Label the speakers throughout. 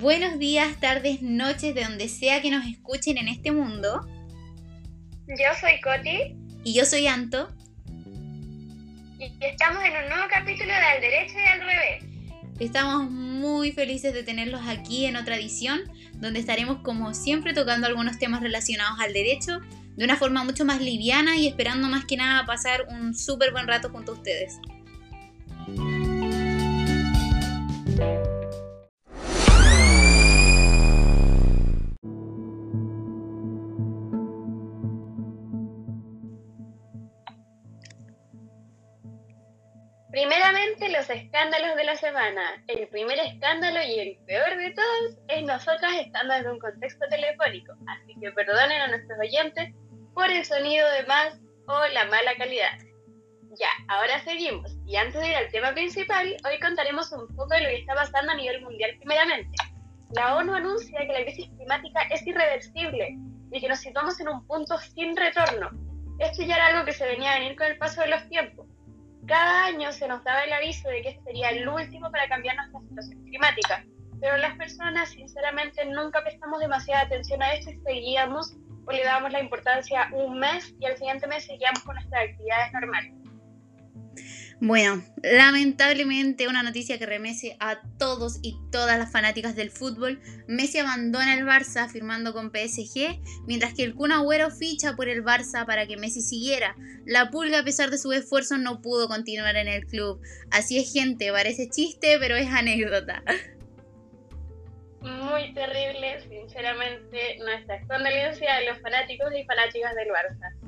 Speaker 1: Buenos días, tardes, noches, de donde sea que nos escuchen en este mundo.
Speaker 2: Yo soy Coti.
Speaker 1: Y yo soy Anto.
Speaker 2: Y estamos en un nuevo capítulo de Al Derecho y al Revés.
Speaker 1: Estamos muy felices de tenerlos aquí en otra edición, donde estaremos como siempre tocando algunos temas relacionados al derecho de una forma mucho más liviana y esperando más que nada pasar un súper buen rato junto a ustedes.
Speaker 2: Escándalos de la semana. El primer escándalo y el peor de todos es nosotras estando en un contexto telefónico, así que perdonen a nuestros oyentes por el sonido de más o la mala calidad. Ya, ahora seguimos. Y antes de ir al tema principal, hoy contaremos un poco de lo que está pasando a nivel mundial primeramente. La ONU anuncia que la crisis climática es irreversible y que nos situamos en un punto sin retorno. Esto ya era algo que se venía a venir con el paso de los tiempos cada año se nos daba el aviso de que este sería el último para cambiar nuestra situación climática, pero las personas sinceramente nunca prestamos demasiada atención a esto y seguíamos o le dábamos la importancia un mes y al siguiente mes seguíamos con nuestras actividades normales.
Speaker 1: Bueno, lamentablemente una noticia que remece a todos y todas las fanáticas del fútbol. Messi abandona el Barça firmando con PSG, mientras que el Kun Agüero ficha por el Barça para que Messi siguiera. La Pulga, a pesar de su esfuerzo, no pudo continuar en el club. Así es, gente, parece chiste, pero es anécdota.
Speaker 2: Muy terrible, sinceramente, nuestra condolencia a los fanáticos y fanáticas del Barça.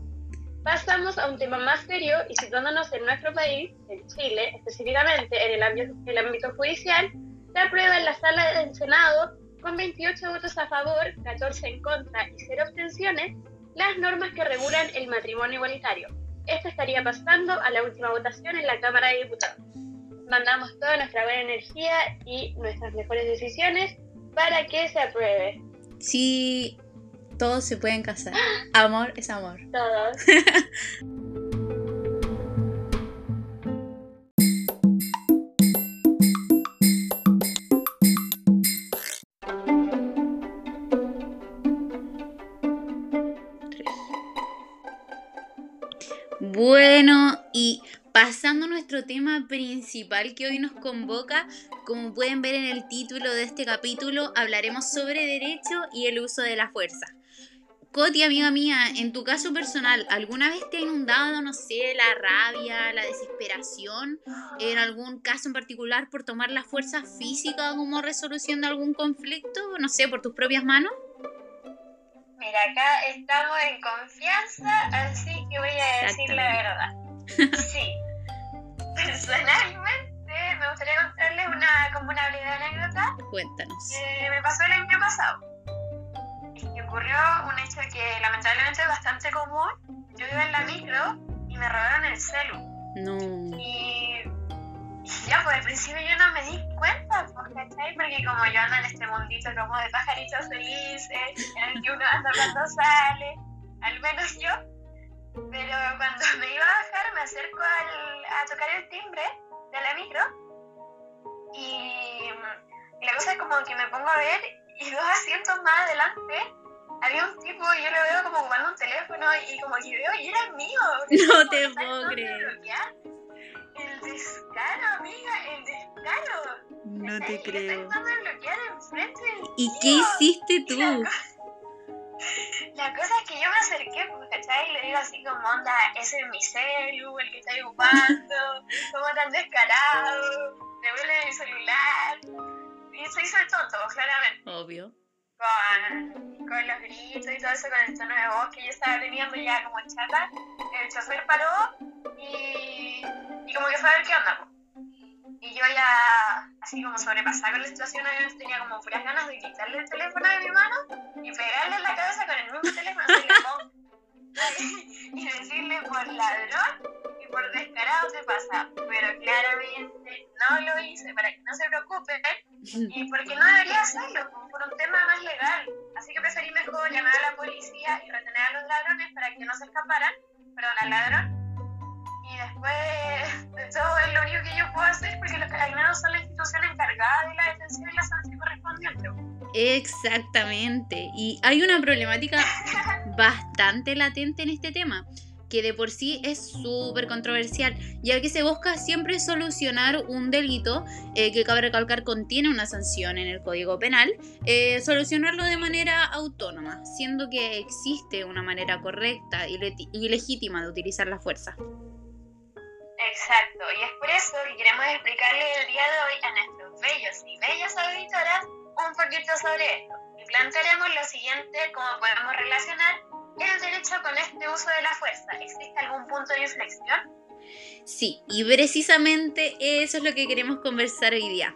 Speaker 2: Pasamos a un tema más serio y situándonos en nuestro país, en Chile, específicamente en el ámbito, el ámbito judicial, se aprueba en la sala del Senado con 28 votos a favor, 14 en contra y 0 abstenciones las normas que regulan el matrimonio igualitario. Esto estaría pasando a la última votación en la Cámara de Diputados. Mandamos toda nuestra buena energía y nuestras mejores decisiones para que se apruebe.
Speaker 1: Sí, todos se pueden casar. Amor es amor.
Speaker 2: Todos.
Speaker 1: Bueno, y pasando a nuestro tema principal que hoy nos convoca, como pueden ver en el título de este capítulo, hablaremos sobre derecho y el uso de la fuerza. Coti, amiga mía, en tu caso personal, ¿alguna vez te ha inundado, no sé, la rabia, la desesperación, en algún caso en particular por tomar la fuerza física como resolución de algún conflicto, no sé, por tus propias manos?
Speaker 2: Mira, acá estamos en confianza, así que voy a decir la verdad. Sí, personalmente me gustaría contarles una, como una anécdota.
Speaker 1: Cuéntanos.
Speaker 2: Que me pasó el año pasado ocurrió un hecho que lamentablemente es bastante común. Yo iba en la micro y me robaron el celu.
Speaker 1: No.
Speaker 2: Y, ya, pues al principio yo no me di cuenta, pues, ¿cachai? Porque como yo ando en este mundito como de pajaritos felices, en el que uno anda cuando sale, al menos yo. Pero cuando me iba a bajar, me acerco al, a tocar el timbre de la micro y, y la cosa es como que me pongo a ver y dos asientos más adelante había un tipo y yo lo veo como jugando un teléfono y como que veo y era mío.
Speaker 1: No te puedo creer.
Speaker 2: El descaro, amiga, el descaro.
Speaker 1: No te creo.
Speaker 2: ¿Y
Speaker 1: qué hiciste tú?
Speaker 2: La, cosa es que yo me acerqué, pues, ¿cachai? Y le digo así como, onda, ese es mi celu, el que está ocupando, como tan descarado, devuelve mi celular. Y se hizo el tonto, claramente.
Speaker 1: Obvio
Speaker 2: con, los gritos y todo eso, con el tono de voz que yo estaba teniendo ya como chata, el chofer paró y, y como que fue a ver qué onda. Y yo ya, así como sobrepasada con la situación, tenía como puras ganas de quitarle el teléfono de mi mano y pegarle en la cabeza con el mismo teléfono, y decirle por ladrón por descarado se pasa. Pero claramente no lo hice para que no se preocupen y porque no debería hacerlo por un tema más legal. Así que preferí mejor llamar a la policía y retener a los ladrones para que no se escaparan, perdón, al ladrón. Y después de todo es lo único que yo puedo hacer porque los carabineros son la institución encargada de la detención y la sanción correspondiente.
Speaker 1: Exactamente. Y hay una problemática bastante latente en este tema, que de por sí es súper controversial, ya que se busca siempre solucionar un delito eh, que cabe recalcar contiene una sanción en el Código Penal, eh, solucionarlo de manera autónoma, siendo que existe una manera correcta y, y legítima de utilizar la fuerza.
Speaker 2: Exacto, y es por eso que queremos explicarle el día de hoy a nuestros bellos y bellas auditoras un poquito sobre esto. Y plantearemos lo siguiente, cómo podemos relacionar el derecho con este uso de la fuerza. ¿Existe algún punto de inflexión?
Speaker 1: Sí, y precisamente eso es lo que queremos conversar hoy día.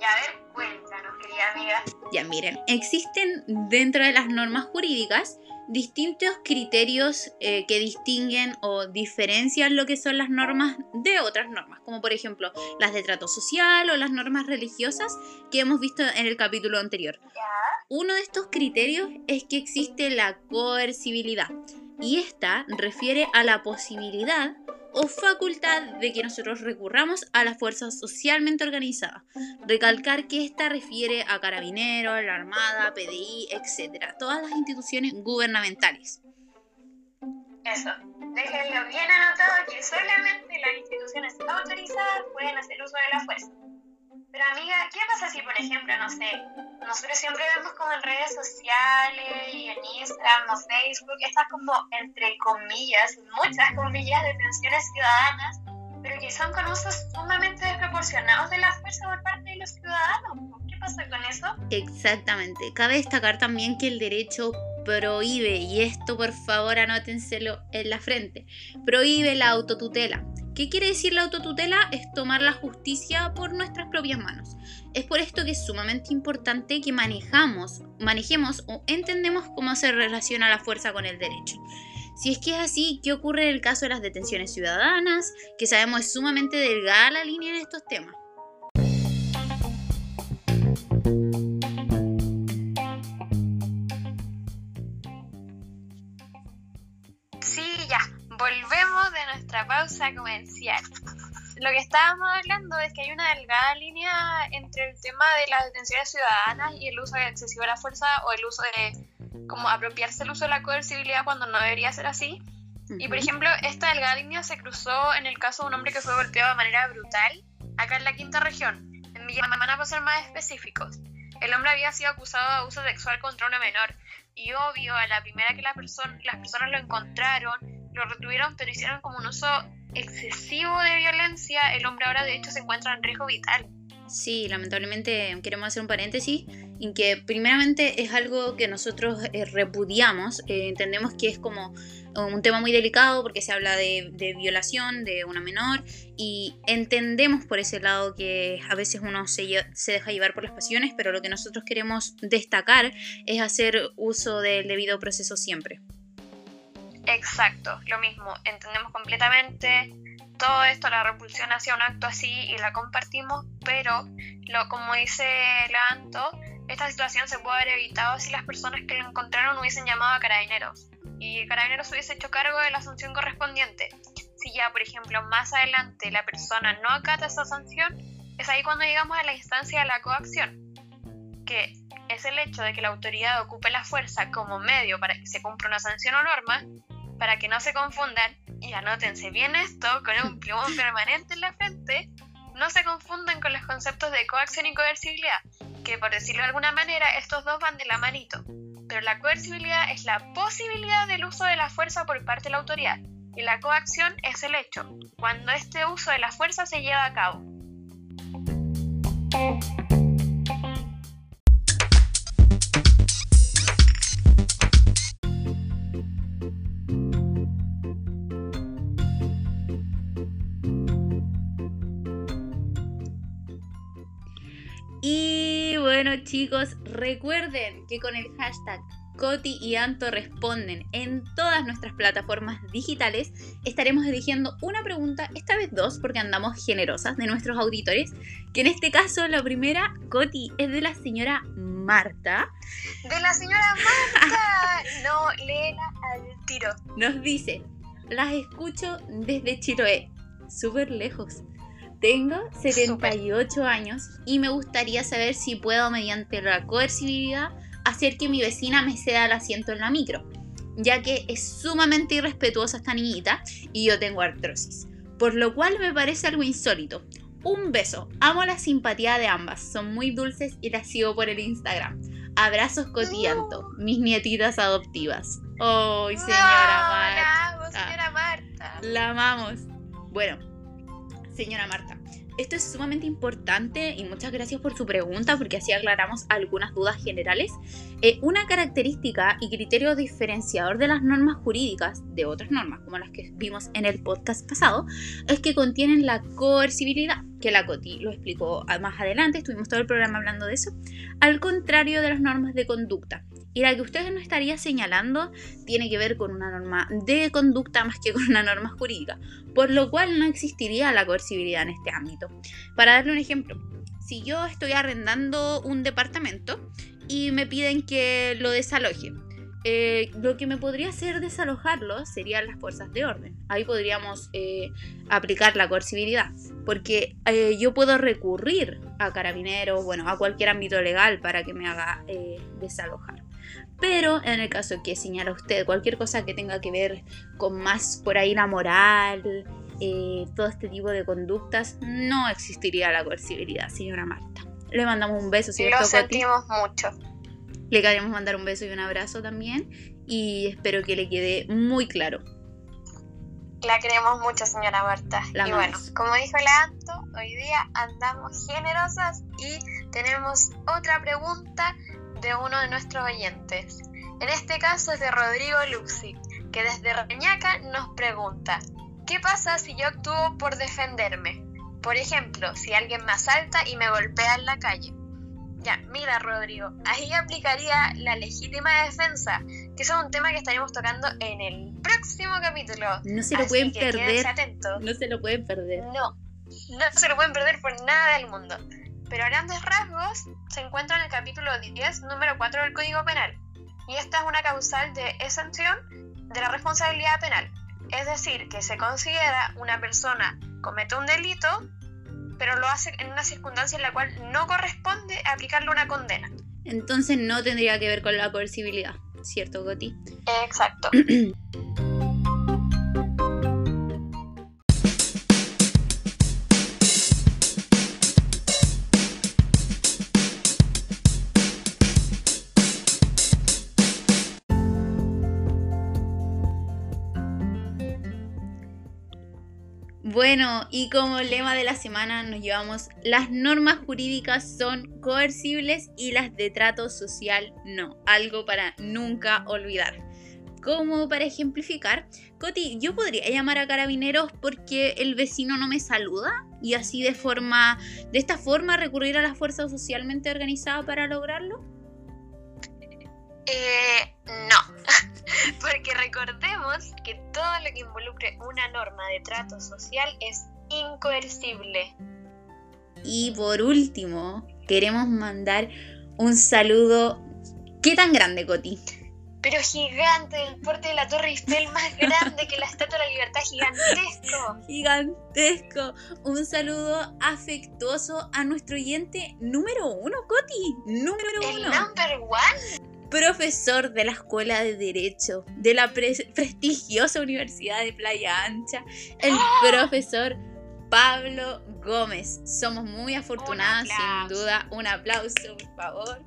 Speaker 2: Y a ver, cuéntanos, querida amiga.
Speaker 1: Ya miren, existen dentro de las normas jurídicas distintos criterios eh, que distinguen o diferencian lo que son las normas de otras normas, como por ejemplo las de trato social o las normas religiosas que hemos visto en el capítulo anterior. Uno de estos criterios es que existe la coercibilidad y esta refiere a la posibilidad o facultad de que nosotros recurramos a la fuerza socialmente organizada. Recalcar que esta refiere a carabineros, la Armada, PDI, etc. Todas las instituciones gubernamentales.
Speaker 2: Eso. Déjenlo bien anotado que solamente las instituciones autorizadas pueden hacer uso de la fuerza. Pero amiga, ¿qué pasa si, por ejemplo, no sé, nosotros siempre vemos como en redes sociales y en Instagram o Facebook estas como, entre comillas, muchas comillas, detenciones ciudadanas, pero que son con usos sumamente desproporcionados de la fuerza por parte de los ciudadanos? ¿Qué pasa con eso?
Speaker 1: Exactamente. Cabe destacar también que el derecho prohíbe, y esto por favor anótenselo en la frente, prohíbe la autotutela. ¿Qué quiere decir la autotutela? Es tomar la justicia por nuestras propias manos. Es por esto que es sumamente importante que manejamos, manejemos o entendemos cómo se relaciona la fuerza con el derecho. Si es que es así, ¿qué ocurre en el caso de las detenciones ciudadanas? Que sabemos es sumamente delgada la línea en estos temas.
Speaker 2: Nuestra pausa comercial. Lo que estábamos hablando es que hay una delgada línea entre el tema de las detenciones ciudadanas y el uso excesivo de la fuerza o el uso de como apropiarse el uso de la coercibilidad cuando no debería ser así. Y por ejemplo, esta delgada línea se cruzó en el caso de un hombre que fue golpeado de manera brutal acá en la quinta región, en Villamana para ser más específicos. El hombre había sido acusado de abuso sexual contra una menor y obvio, a la primera que la las personas lo encontraron, lo retuvieron, pero hicieron como un uso excesivo de violencia. El hombre ahora de hecho se encuentra en riesgo vital.
Speaker 1: Sí, lamentablemente queremos hacer un paréntesis en que primeramente es algo que nosotros eh, repudiamos, eh, entendemos que es como un tema muy delicado porque se habla de, violación de una menor y entendemos por ese lado que a veces uno se, se, deja llevar por las pasiones, pero lo que nosotros queremos destacar es hacer uso del debido proceso siempre.
Speaker 2: Exacto, lo mismo, entendemos completamente todo esto, la repulsión hacia un acto así y la compartimos, pero lo, como dice Levanto, esta situación se puede haber evitado si las personas que lo encontraron hubiesen llamado a carabineros y carabineros hubiese hecho cargo de la sanción correspondiente. Si ya, por ejemplo, más adelante la persona no acata esa sanción, es ahí cuando llegamos a la instancia de la coacción, que es el hecho de que la autoridad ocupe la fuerza como medio para que se cumpla una sanción o norma, para que no se confundan, y anótense bien esto con un plumón permanente en la frente, no se confundan con los conceptos de coacción y coercibilidad, que por decirlo de alguna manera estos dos van de la manito, pero la coercibilidad es la posibilidad del uso de la fuerza por parte de la autoridad, y la coacción es el hecho, cuando este uso de la fuerza se lleva a cabo.
Speaker 1: Bueno chicos, recuerden que con el hashtag Coti y Anto responden en todas nuestras plataformas digitales. Estaremos eligiendo una pregunta, esta vez dos, porque andamos generosas de nuestros auditores. Que en este caso, la primera, Coti, es de la señora Marta.
Speaker 2: De la señora Marta. no, léela al tiro.
Speaker 1: Nos dice: Las escucho desde Chiloé, súper lejos Tengo 78 años y me gustaría saber si puedo, mediante la coercibilidad, hacer que mi vecina me ceda el asiento en la micro, ya que es sumamente irrespetuosa esta niñita y yo tengo artrosis. Por lo cual me parece algo insólito. Un beso. Amo la simpatía de ambas. Son muy dulces y las sigo por el Instagram. Abrazos cotianto, mis nietitas adoptivas. ¡Ay, señora Marta!
Speaker 2: La señora Marta.
Speaker 1: La amamos. Bueno, señora Marta, esto es sumamente importante y muchas gracias por su pregunta porque así aclaramos algunas dudas generales. Eh, una característica y criterio diferenciador de las normas jurídicas de otras normas, como las que vimos en el podcast pasado, es que contienen la coercibilidad, que la Coti lo explicó más adelante, estuvimos todo el programa hablando de eso, al contrario de las normas de conducta. Y la que ustedes nos estaría señalando tiene que ver con una norma de conducta más que con una norma jurídica, por lo cual no existiría la coercibilidad en este ámbito. Para darle un ejemplo, si yo estoy arrendando un departamento y me piden que lo desaloje, eh, lo que me podría hacer desalojarlo serían las fuerzas de orden. Ahí podríamos eh, aplicar la coercibilidad, porque eh, yo puedo recurrir a carabineros, bueno, a cualquier ámbito legal para que me haga desalojar. Pero en el caso que señala usted, cualquier cosa que tenga que ver con más por ahí la moral, eh, todo este tipo de conductas, no existiría la coercibilidad, señora Marta. Le mandamos un beso,
Speaker 2: ¿cierto? Lo sentimos mucho.
Speaker 1: Le queremos mandar un beso y un abrazo también y espero que le quede muy claro.
Speaker 2: La queremos mucho, señora Marta. y bueno, como dijo la Anto, hoy día andamos generosas y tenemos otra pregunta de uno de nuestros oyentes. En este caso es de Rodrigo Luxi, que desde Reñaca nos pregunta, ¿qué pasa si yo actúo por defenderme? Por ejemplo, si alguien me asalta y me golpea en la calle. Ya, mira Rodrigo, ahí aplicaría la legítima defensa, que es un tema que estaremos tocando en el próximo capítulo.
Speaker 1: No se lo pueden perder. No se lo pueden perder.
Speaker 2: No, no se lo pueden perder por nada del mundo pero a grandes rasgos se encuentra en el capítulo 10, número 4 del Código Penal. Y esta es una causal de exención de la responsabilidad penal. Es decir, que se considera una persona comete un delito, pero lo hace en una circunstancia en la cual no corresponde aplicarle una condena.
Speaker 1: Entonces no tendría que ver con la coercibilidad, ¿cierto, Goti?
Speaker 2: Exacto.
Speaker 1: Bueno, y como lema de la semana nos llevamos, las normas jurídicas son coercibles y las de trato social no, algo para nunca olvidar. Como para ejemplificar, Coti, yo podría llamar a carabineros porque el vecino no me saluda y así de forma, de esta forma recurrir a la fuerza socialmente organizada para lograrlo.
Speaker 2: Eh, no, porque recordemos que todo lo que involucre una norma de trato social es incoercible.
Speaker 1: Y por último, queremos mandar un saludo. ¿Qué tan grande, Coti?
Speaker 2: Pero gigante, el porte de la Torre Eiffel más grande que la Estatua de la Libertad, gigantesco.
Speaker 1: Gigantesco. Un saludo afectuoso a nuestro oyente número uno, Coti. Número uno.
Speaker 2: El number one
Speaker 1: profesor de la Escuela de Derecho de la prestigiosa Universidad de Playa Ancha, el ¡Ah! profesor Pablo Gómez. Somos muy afortunadas, sin duda. Un aplauso, por favor.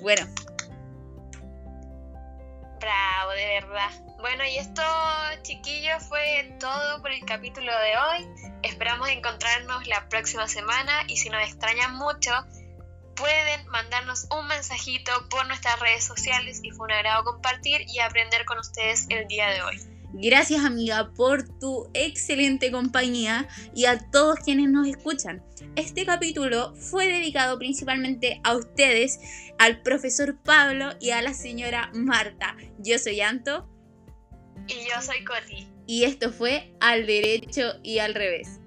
Speaker 1: Bueno.
Speaker 2: Bravo, de verdad. Bueno, y esto, chiquillos, fue todo por el capítulo de hoy. Esperamos encontrarnos la próxima semana y si nos extrañan mucho, pueden mandarnos un mensajito por nuestras redes sociales y fue un agrado compartir y aprender con ustedes el día de hoy.
Speaker 1: Gracias amiga por tu excelente compañía y a todos quienes nos escuchan. Este capítulo fue dedicado principalmente a ustedes, al profesor Pablo y a la señora Marta. Yo soy Anto.
Speaker 2: Y yo soy Coti.
Speaker 1: Y esto fue Al Derecho y al Revés.